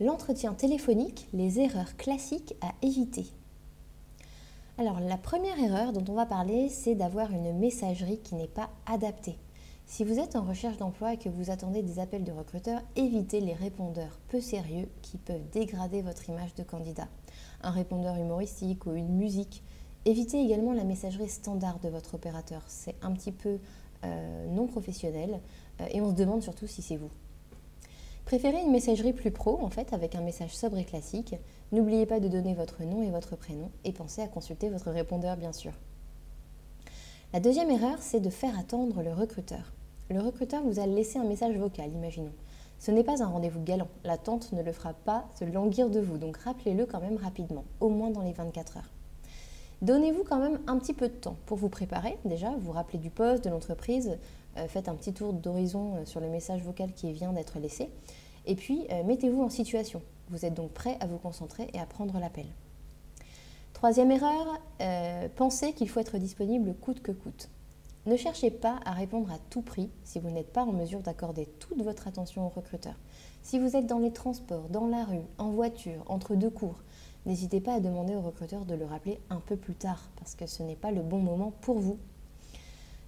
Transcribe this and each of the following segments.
L'entretien téléphonique, les erreurs classiques à éviter. Alors la première erreur dont on va parler, c'est d'avoir une messagerie qui n'est pas adaptée. Si vous êtes en recherche d'emploi et que vous attendez des appels de recruteurs, évitez les répondeurs peu sérieux qui peuvent dégrader votre image de candidat. Un répondeur humoristique ou une musique. Évitez également la messagerie standard de votre opérateur. C'est un petit peu euh, non professionnel euh, et on se demande surtout si c'est vous. Préférez une messagerie plus pro, en fait, avec un message sobre et classique. N'oubliez pas de donner votre nom et votre prénom et pensez à consulter votre répondeur, bien sûr. La deuxième erreur, c'est de faire attendre le recruteur. Le recruteur vous a laissé un message vocal, imaginons. Ce n'est pas un rendez-vous galant. L'attente ne le fera pas se languir de vous, donc rappelez-le quand même rapidement, au moins dans les 24 heures. Donnez-vous quand même un petit peu de temps pour vous préparer. Déjà, vous rappelez du poste, de l'entreprise, euh, faites un petit tour d'horizon euh, sur le message vocal qui vient d'être laissé. Et puis, euh, mettez-vous en situation. Vous êtes donc prêt à vous concentrer et à prendre l'appel. Troisième erreur, pensez qu'il faut être disponible coûte que coûte. Ne cherchez pas à répondre à tout prix si vous n'êtes pas en mesure d'accorder toute votre attention au recruteur. Si vous êtes dans les transports, dans la rue, en voiture, entre deux cours, n'hésitez pas à demander au recruteur de le rappeler un peu plus tard parce que ce n'est pas le bon moment pour vous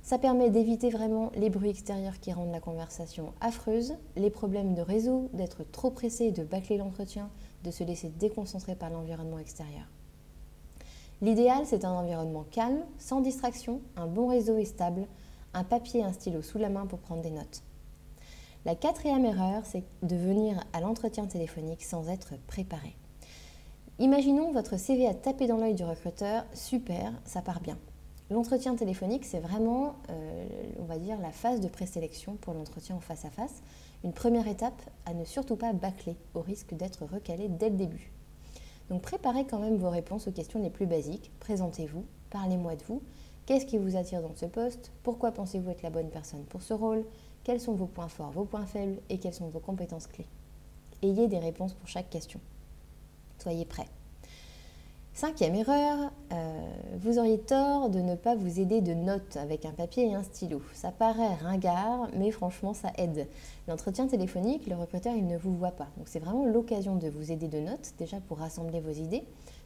ça permet d'éviter vraiment les bruits extérieurs qui rendent la conversation affreuse, les problèmes de réseau, d'être trop pressé de bâcler l'entretien, de se laisser déconcentrer par l'environnement extérieur. L'idéal, c'est un environnement calme, sans distraction, un bon réseau et stable, un papier et un stylo sous la main pour prendre des notes. La quatrième erreur, c'est de venir à l'entretien téléphonique sans être préparé. Imaginons votre CV a tapé dans l'œil du recruteur, super, ça part bien. L'entretien téléphonique, c'est vraiment, euh, on va dire, la phase de présélection pour l'entretien en face à face. Une première étape à ne surtout pas bâcler, au risque d'être recalé dès le début. Donc préparez quand même vos réponses aux questions les plus basiques. Présentez-vous, parlez-moi de vous. Qu'est-ce qui vous attire dans ce poste? Pourquoi pensez-vous être la bonne personne pour ce rôle? Quels sont vos points forts, vos points faibles et quelles sont vos compétences clés? Ayez des réponses pour chaque question. Soyez prêts. Cinquième erreur, euh, vous auriez tort de ne pas vous aider de notes avec un papier et un stylo. Ça paraît ringard, mais franchement ça aide. L'entretien téléphonique, le recruteur, il ne vous voit pas. Donc c'est vraiment l'occasion de vous aider de notes, déjà pour rassembler vos idées,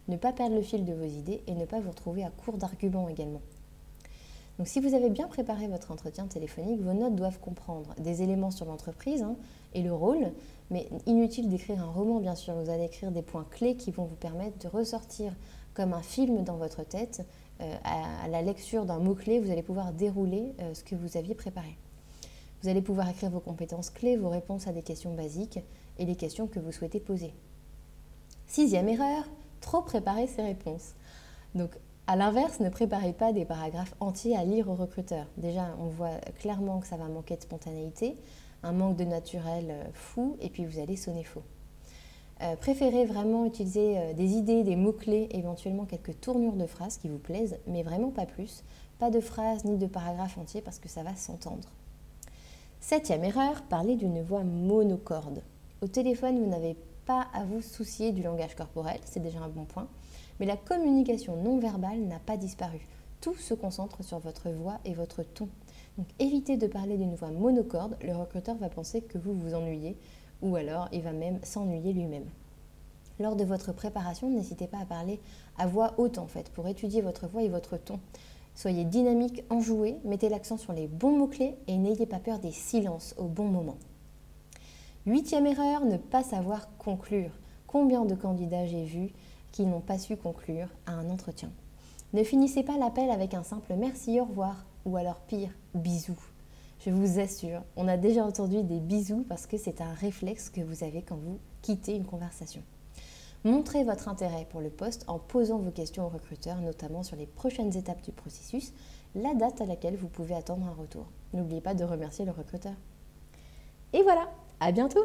ne pas perdre le fil de vos idées et ne pas vous retrouver à court d'arguments également. Donc si vous avez bien préparé votre entretien téléphonique, vos notes doivent comprendre des éléments sur l'entreprise hein, et le rôle, mais inutile d'écrire un roman bien sûr, vous allez écrire des points clés qui vont vous permettre de ressortir comme un film dans votre tête. Euh, à, la lecture d'un mot-clé, vous allez pouvoir dérouler euh, ce que vous aviez préparé. Vous allez pouvoir écrire vos compétences clés, vos réponses à des questions basiques et les questions que vous souhaitez poser. Sixième erreur, trop préparer ses réponses. Donc à l'inverse, ne préparez pas des paragraphes entiers à lire au recruteur. Déjà, on voit clairement que ça va manquer de spontanéité, un manque de naturel euh, fou, et puis vous allez sonner faux. Euh, préférez vraiment utiliser euh, des idées, des mots-clés, éventuellement quelques tournures de phrases qui vous plaisent, mais vraiment pas plus. Pas de phrases ni de paragraphes entiers parce que ça va s'entendre. Septième erreur, parler d'une voix monocorde. Au téléphone, vous n'avez pas à vous soucier du langage corporel, c'est déjà un bon point. Mais la communication non verbale n'a pas disparu. Tout se concentre sur votre voix et votre ton. Donc évitez de parler d'une voix monocorde, le recruteur va penser que vous vous ennuyez ou alors il va même s'ennuyer lui-même. Lors de votre préparation, n'hésitez pas à parler à voix haute en fait pour étudier votre voix et votre ton. Soyez dynamique, enjoué, mettez l'accent sur les bons mots-clés et n'ayez pas peur des silences au bon moment. Huitième erreur, ne pas savoir conclure. Combien de candidats j'ai vu qui n'ont pas su conclure à un entretien. Ne finissez pas l'appel avec un simple merci, au revoir, ou alors pire, bisous. Je vous assure, on a déjà entendu des bisous parce que c'est un réflexe que vous avez quand vous quittez une conversation. Montrez votre intérêt pour le poste en posant vos questions au recruteur, notamment sur les prochaines étapes du processus, la date à laquelle vous pouvez attendre un retour. N'oubliez pas de remercier le recruteur. Et voilà, à bientôt